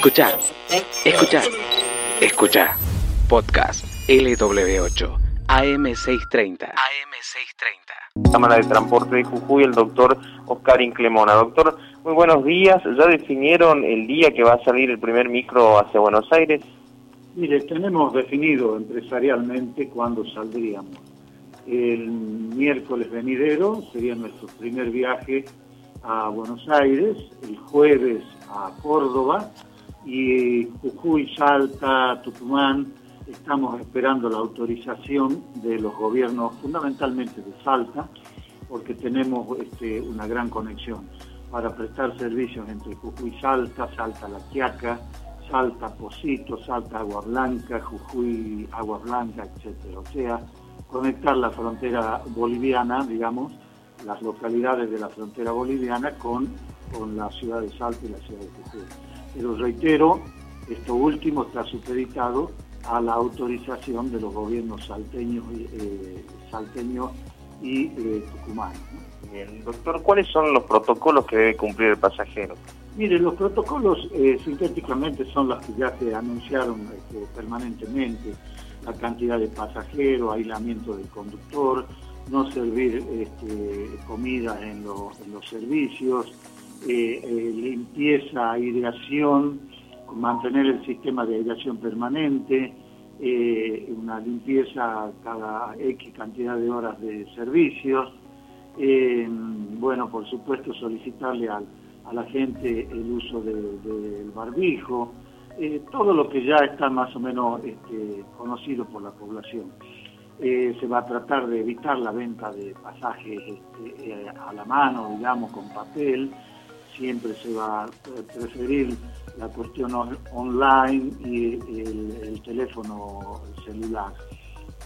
Escucha, escucha, escucha. Podcast LW8, AM630. AM630. Cámara de Transporte de Jujuy, el doctor Oscar Inclemona. Doctor, muy buenos días. ¿Ya definieron el día que va a salir el primer micro hacia Buenos Aires? Mire, tenemos definido empresarialmente cuándo saldríamos. El miércoles venidero sería nuestro primer viaje a Buenos Aires, el jueves a Córdoba y Jujuy, Salta, Tucumán. Estamos esperando la autorización de los gobiernos, fundamentalmente de Salta, porque tenemos este, una gran conexión para prestar servicios entre Jujuy, Salta, Salta, La Quiaca, Salta, Posito, Salta, Agua Blanca, Jujuy, Agua Blanca, etc. O sea, conectar la frontera boliviana, digamos, las localidades de la frontera boliviana con, con la ciudad de Salta y la ciudad de Jujuy. Pero reitero, esto último está supeditado a la autorización de los gobiernos salteños, eh, salteños y eh, tucumanos. Bien, doctor, ¿cuáles son los protocolos que debe cumplir el pasajero? Mire, los protocolos eh, sintéticamente son los que ya se anunciaron este, permanentemente, la cantidad de pasajeros, aislamiento del conductor, no servir este, comida en, los servicios, eh, eh, limpieza, aireación, mantener el sistema de aireación permanente, eh, una limpieza cada X cantidad de horas de servicios, bueno, por supuesto solicitarle a la gente el uso del barbijo, todo lo que ya está más o menos este, conocido por la población. Eh, se va a tratar de evitar la venta de pasajes este, eh, a la mano, digamos, con papel. Siempre se va a preferir la cuestión online y el, teléfono celular.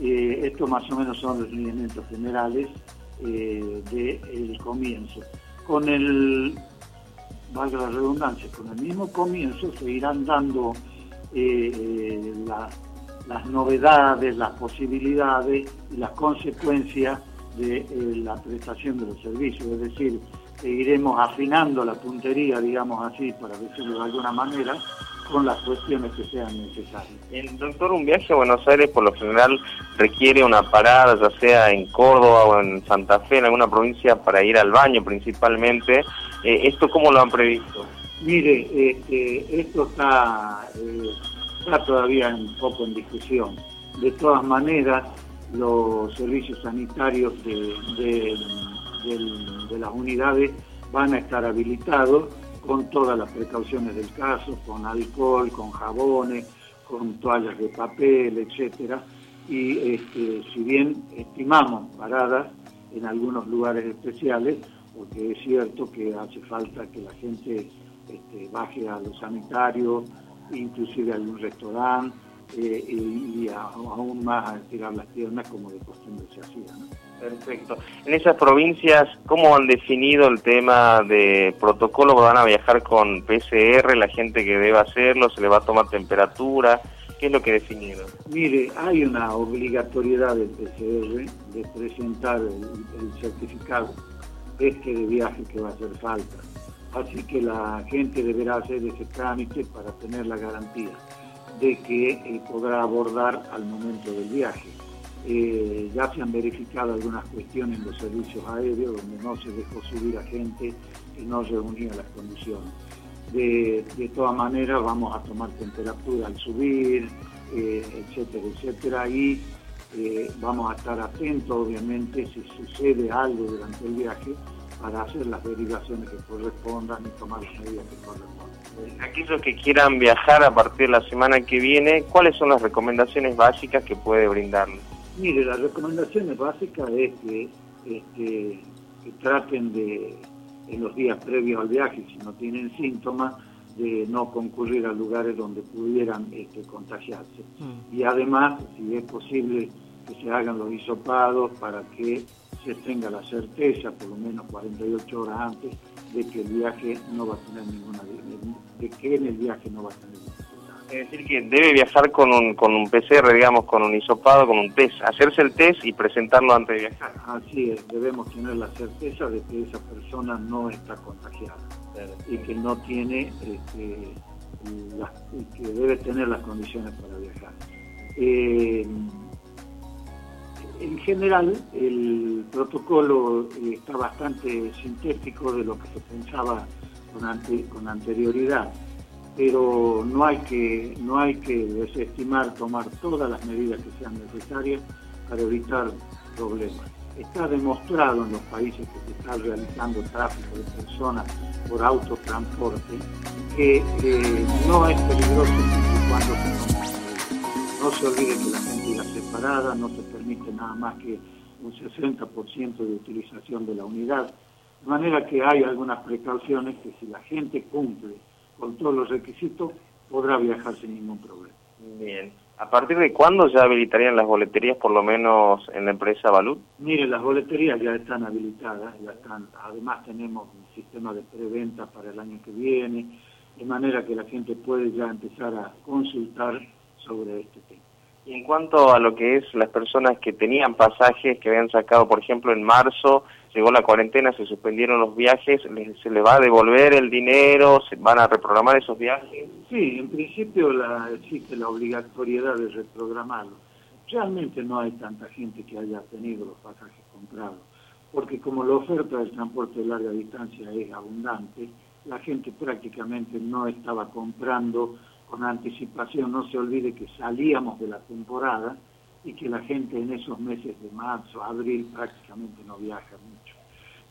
Eh, esto más o menos son los lineamientos generales del comienzo. Con el, valga la redundancia, con el mismo comienzo se irán dando la las novedades, las posibilidades y las consecuencias de eh, la prestación de los servicios. Es decir, iremos afinando la puntería, digamos así, para decirlo de alguna manera, con las cuestiones que sean necesarias. El doctor, un viaje a Buenos Aires por lo general requiere una parada, ya sea en Córdoba o en Santa Fe, en alguna provincia, para ir al baño principalmente. Eh, ¿Esto cómo lo han previsto? Mire, este, esto está... Eh, está todavía un poco en discusión. De todas maneras, los servicios sanitarios de, las unidades van a estar habilitados con todas las precauciones del caso, con alcohol, con jabones, con toallas de papel, etcétera. Y este, si bien estimamos paradas en algunos lugares especiales, porque es cierto que hace falta que la gente este, baje a los sanitarios, inclusive algún restaurante eh, y, aún más a tirar las piernas como de costumbre se hacía. Perfecto. En esas provincias, ¿cómo han definido el tema de protocolo? ¿Van a viajar con PCR la gente que deba hacerlo? ¿Se le va a tomar temperatura? ¿Qué es lo que definieron? Mire, hay una obligatoriedad del PCR de presentar el certificado este de viaje que va a hacer falta Así que la gente deberá hacer ese trámite para tener la garantía de que eh, podrá abordar al momento del viaje. Eh, ya se han verificado algunas cuestiones en los servicios aéreos donde no se dejó subir a gente que no reunía las condiciones. De, todas maneras vamos a tomar temperatura al subir, eh, etcétera, etcétera, y vamos a estar atentos obviamente si sucede algo durante el viaje para hacer las derivaciones que correspondan y tomar las medidas que correspondan. Aquellos que quieran viajar a partir de la semana que viene, ¿cuáles son las recomendaciones básicas que puede brindarles? Mire, las recomendaciones básicas es que, este, traten de, en los días previos al viaje, si no tienen síntomas, de no concurrir a lugares donde pudieran este, contagiarse. Mm. Y además, si es posible, que se hagan los hisopados para que se tenga la certeza, por lo menos 48 horas antes, de que el viaje no va a tener ninguna, de que en el viaje no va a tener ninguna es decir, que debe viajar con un, con un PCR, digamos, con un hisopado, con un test, hacerse el test y presentarlo antes de viajar. Así es, debemos tener la certeza de que esa persona no está contagiada y que no tiene este, que debe tener las condiciones para viajar. Eh, en general, el protocolo está bastante sintético de lo que se pensaba con, anterioridad, pero no hay, que, no hay que desestimar tomar todas las medidas que sean necesarias para evitar problemas. Está demostrado en los países que se está realizando tráfico de personas por autotransporte que eh, no es peligroso cuando se No se olvide que la gente irá separada, no se permite nada más que un 60% de utilización de la unidad. De manera que hay algunas precauciones que si la gente cumple con todos los requisitos, podrá viajar sin ningún problema. Bien. ¿A partir de cuándo ya habilitarían las boleterías, por lo menos en la empresa Balut? Mire, las boleterías ya están habilitadas, ya están. Además tenemos un sistema de preventa para el año que viene, de manera que la gente puede ya empezar a consultar sobre este tema. Y en cuanto a lo que es las personas que tenían pasajes que habían sacado, por ejemplo, en marzo, llegó la cuarentena, se suspendieron los viajes, ¿se les va a devolver el dinero? ¿Se van a reprogramar esos viajes? Sí, en principio la, existe la obligatoriedad de reprogramarlo. Realmente no hay tanta gente que haya tenido los pasajes comprados, porque como la oferta del transporte de larga distancia es abundante, la gente prácticamente no estaba comprando con anticipación, no se olvide que salíamos de la temporada y que la gente en esos meses de marzo, abril prácticamente no viaja mucho.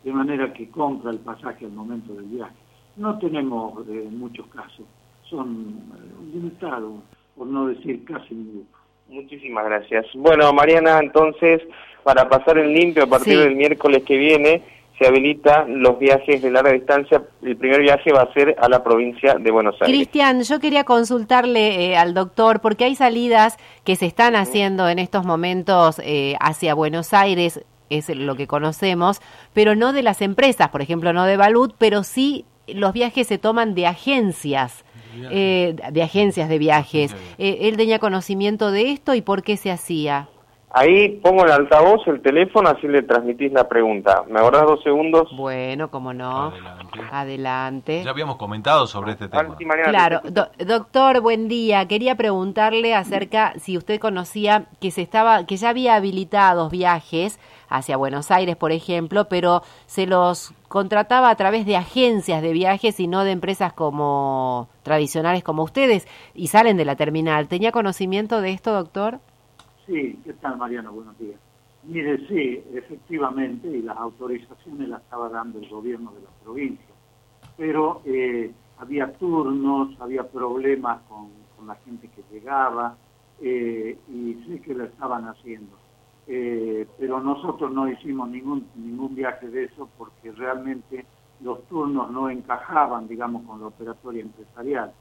De manera que compra el pasaje al momento del viaje. No tenemos eh, muchos casos, son eh, limitados, por no decir casi ninguno. Muchísimas gracias. Bueno, Mariana, entonces, para pasar el limpio a partir del miércoles que viene, se habilitan los viajes de larga distancia. El primer viaje va a ser a la provincia de Buenos Aires. Cristian, yo quería consultarle eh, al doctor, porque hay salidas que se están haciendo en estos momentos eh, hacia Buenos Aires, es lo que conocemos, pero no de las empresas, por ejemplo, no de Balut, pero sí los viajes se toman de agencias. Eh, de agencias de viajes. ¿Él tenía conocimiento de esto y por qué se hacía? Ahí pongo el altavoz, el teléfono, así le transmitís la pregunta. ¿Me ahorras dos segundos? Bueno, como no. Adelante. Ya habíamos comentado sobre este tema. Claro, doctor, buen día. Quería preguntarle acerca si usted conocía que se estaba, que ya había habilitados viajes hacia Buenos Aires, por ejemplo, pero se los contrataba a través de agencias de viajes y no de empresas como tradicionales como ustedes y salen de la terminal. ¿Tenía conocimiento de esto, doctor? Sí, ¿qué tal Mariano? Buenos días. Mire, sí, efectivamente, y las autorizaciones las estaba dando el gobierno de la provincia, pero eh, había turnos, había problemas con, la gente que llegaba, eh, y sé que lo estaban haciendo. Eh, pero nosotros no hicimos ningún, ningún viaje de eso porque realmente los turnos no encajaban, digamos, con la operatoria empresarial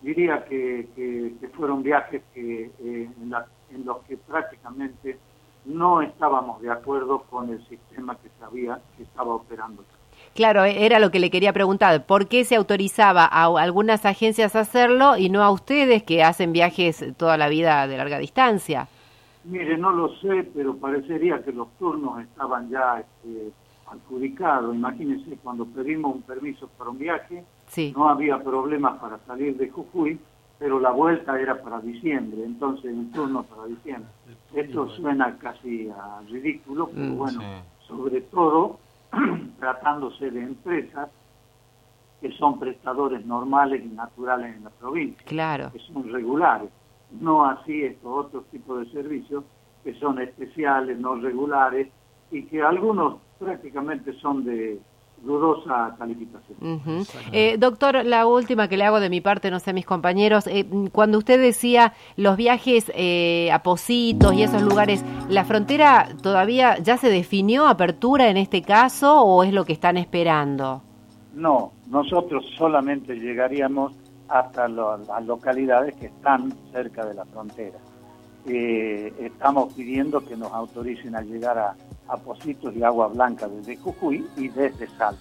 diría que, que, fueron viajes que, eh, en, los que prácticamente no estábamos de acuerdo con el sistema que, sabía, que estaba operando. Claro, e-, era lo que le quería preguntar. ¿Por qué se autorizaba a algunas agencias a hacerlo y no a ustedes que hacen viajes toda la vida de larga distancia? Mire, no lo sé, pero parecería que los turnos estaban ya este, adjudicados. Imagínense, cuando pedimos un permiso para un viaje, no había problemas para salir de Jujuy, pero la vuelta era para diciembre, entonces un turno para diciembre. Esto suena casi a ridículo, pero mm, bueno, sobre todo tratándose de empresas que son prestadores normales y naturales en la provincia, claro. que son regulares, no así estos otros tipos de servicios que son especiales, no regulares, y que algunos prácticamente son de dudosa calificación. Eh, doctor, la última que le hago de mi parte, no sé, a mis compañeros, eh, cuando usted decía los viajes eh, a Positos y esos lugares, ¿la frontera todavía ya se definió apertura en este caso o es lo que están esperando? No, nosotros solamente llegaríamos hasta las localidades que están cerca de la frontera. estamos pidiendo que nos autoricen a llegar a a Positos y Agua Blanca desde Jujuy y desde Salta,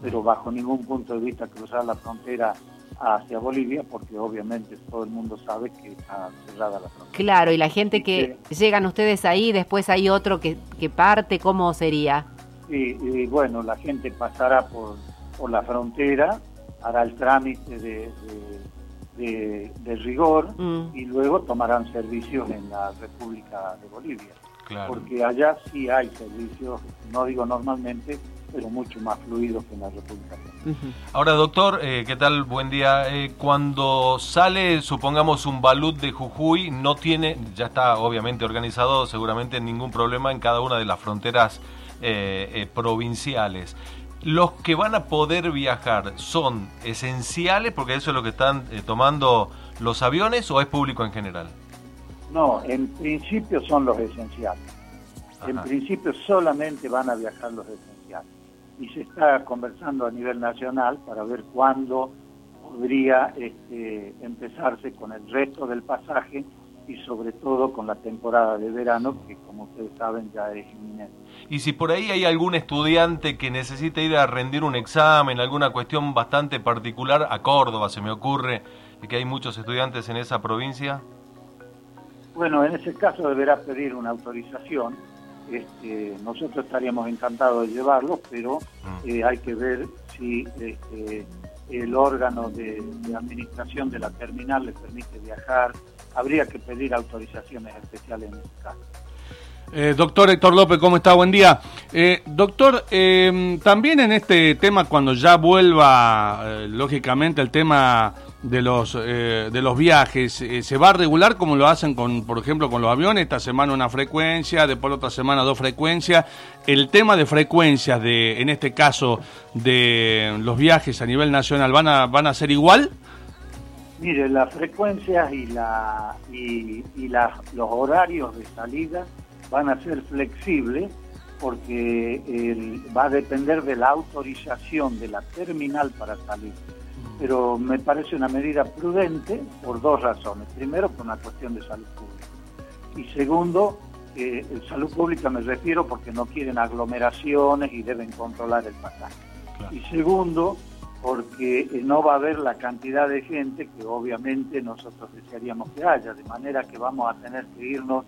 pero bajo ningún punto de vista cruzar la frontera hacia Bolivia, porque obviamente todo el mundo sabe que está cerrada la frontera. Claro, y la gente que llegan ustedes ahí, después hay otro que, que parte, ¿cómo sería? Y, y, bueno, la gente pasará por, por la frontera hará el trámite de, de, rigor mm. y luego tomarán servicios en la República de Bolivia. Porque allá sí hay servicios, no digo normalmente, pero mucho más fluidos que en la República. Ahora, doctor, eh, ¿qué tal? Buen día. Eh, cuando sale, supongamos, un balut de Jujuy, no tiene, ya está obviamente organizado, seguramente ningún problema en cada una de las fronteras eh, provinciales. ¿Los que van a poder viajar son esenciales, porque eso es lo que están tomando los aviones, o es público en general? No, en principio son los esenciales. En principio solamente van a viajar los esenciales. Y se está conversando a nivel nacional para ver cuándo podría este, empezarse con el resto del pasaje y sobre todo con la temporada de verano que como ustedes saben ya es inminente. Y si por ahí hay algún estudiante que necesite ir a rendir un examen, alguna cuestión bastante particular, a Córdoba se me ocurre que hay muchos estudiantes en esa provincia. Bueno, en ese caso deberá pedir una autorización. Este, nosotros estaríamos encantados de llevarlo, pero mm. eh, hay que ver si este, el órgano de, administración de la terminal le permite viajar. Habría que pedir autorizaciones especiales en ese caso. Eh, doctor Héctor López, ¿cómo está? Buen día. Eh, doctor, em, también en este tema, cuando ya vuelva, lógicamente, el tema de los eh, de los viajes. Eh, se va a regular como lo hacen con por ejemplo con los aviones esta semana una frecuencia después otra semana dos frecuencias. El tema de frecuencias de en este caso de los viajes a nivel nacional van a van a ser igual mire las frecuencias y la y, y los horarios de salida van a ser flexibles porque va a depender de la autorización de la terminal para salir pero me parece una medida prudente por dos razones. Primero, por una cuestión de salud pública. Y segundo, eh, salud pública me refiero porque no quieren aglomeraciones y deben controlar el pasaje. Y segundo, porque eh, no va a haber la cantidad de gente que obviamente nosotros desearíamos que haya, de manera que vamos a tener que irnos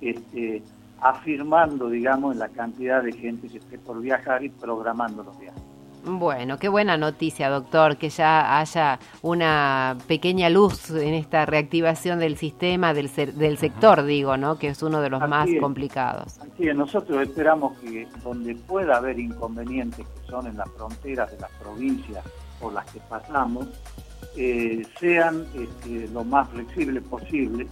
este, afirmando, digamos, en la cantidad de gente que esté por viajar y programando los viajes. Bueno, qué buena noticia, doctor, que ya haya una pequeña luz en esta reactivación del sistema, del, del sector, digo, ¿no? Que es uno de los más complicados. Así es, nosotros esperamos que donde pueda haber inconvenientes, que son en las fronteras de las provincias por las que pasamos, eh, sean este, lo más flexibles posible,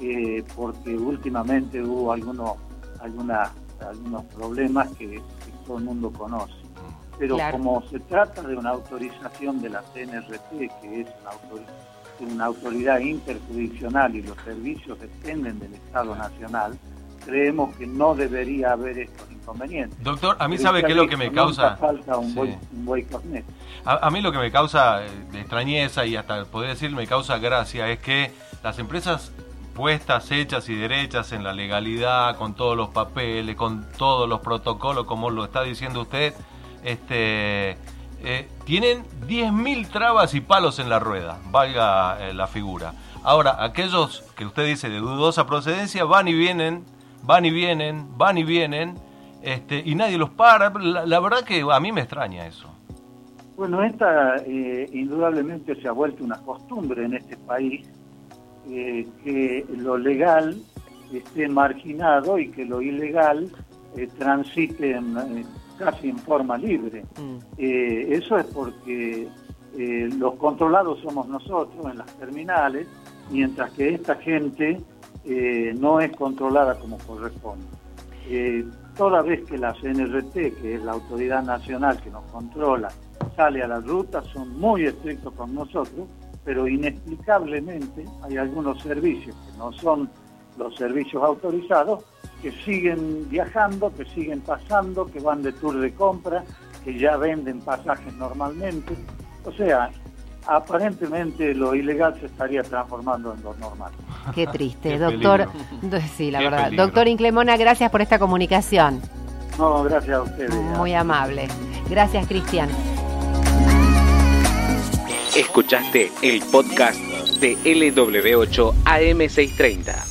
eh, porque últimamente hubo algunos, algunos problemas que todo el mundo conoce pero como se trata de una autorización de la CNRT, que es una, autoridad interjurisdiccional y los servicios dependen del Estado Nacional, creemos que no debería haber estos inconvenientes. Doctor, a mí sabe qué es lo que me causa... Falta un, a, mí lo que me causa eh, de extrañeza y hasta poder decir me causa gracia es que las empresas puestas, hechas y derechas en la legalidad, con todos los papeles, con todos los protocolos, como lo está diciendo usted, este, eh, tienen 10.000 trabas y palos en la rueda, valga eh, la figura. Ahora, aquellos que usted dice de dudosa procedencia van y vienen, van y vienen, van y vienen, este, y nadie los para. La, verdad que a mí me extraña eso. Bueno, esta eh, indudablemente se ha vuelto una costumbre en este país, que lo legal esté marginado y que lo ilegal transite en, casi en forma libre. Mm. Eh, eso es porque eh, los controlados somos nosotros en las terminales, mientras que esta gente eh, no es controlada como corresponde. toda vez que la CNRT, que es la autoridad nacional que nos controla, sale a la ruta, son muy estrictos con nosotros, pero inexplicablemente hay algunos servicios que no son los servicios autorizados que siguen viajando, que siguen pasando, que van de tour de compra, que ya venden pasajes normalmente. O sea, aparentemente lo ilegal se estaría transformando en lo normal. Qué triste, doctor. Sí, la verdad. Doctor Inclemona, gracias por esta comunicación. No, gracias a ustedes. Muy amable. Gracias, Cristian. Escuchaste el podcast de LW8 AM630.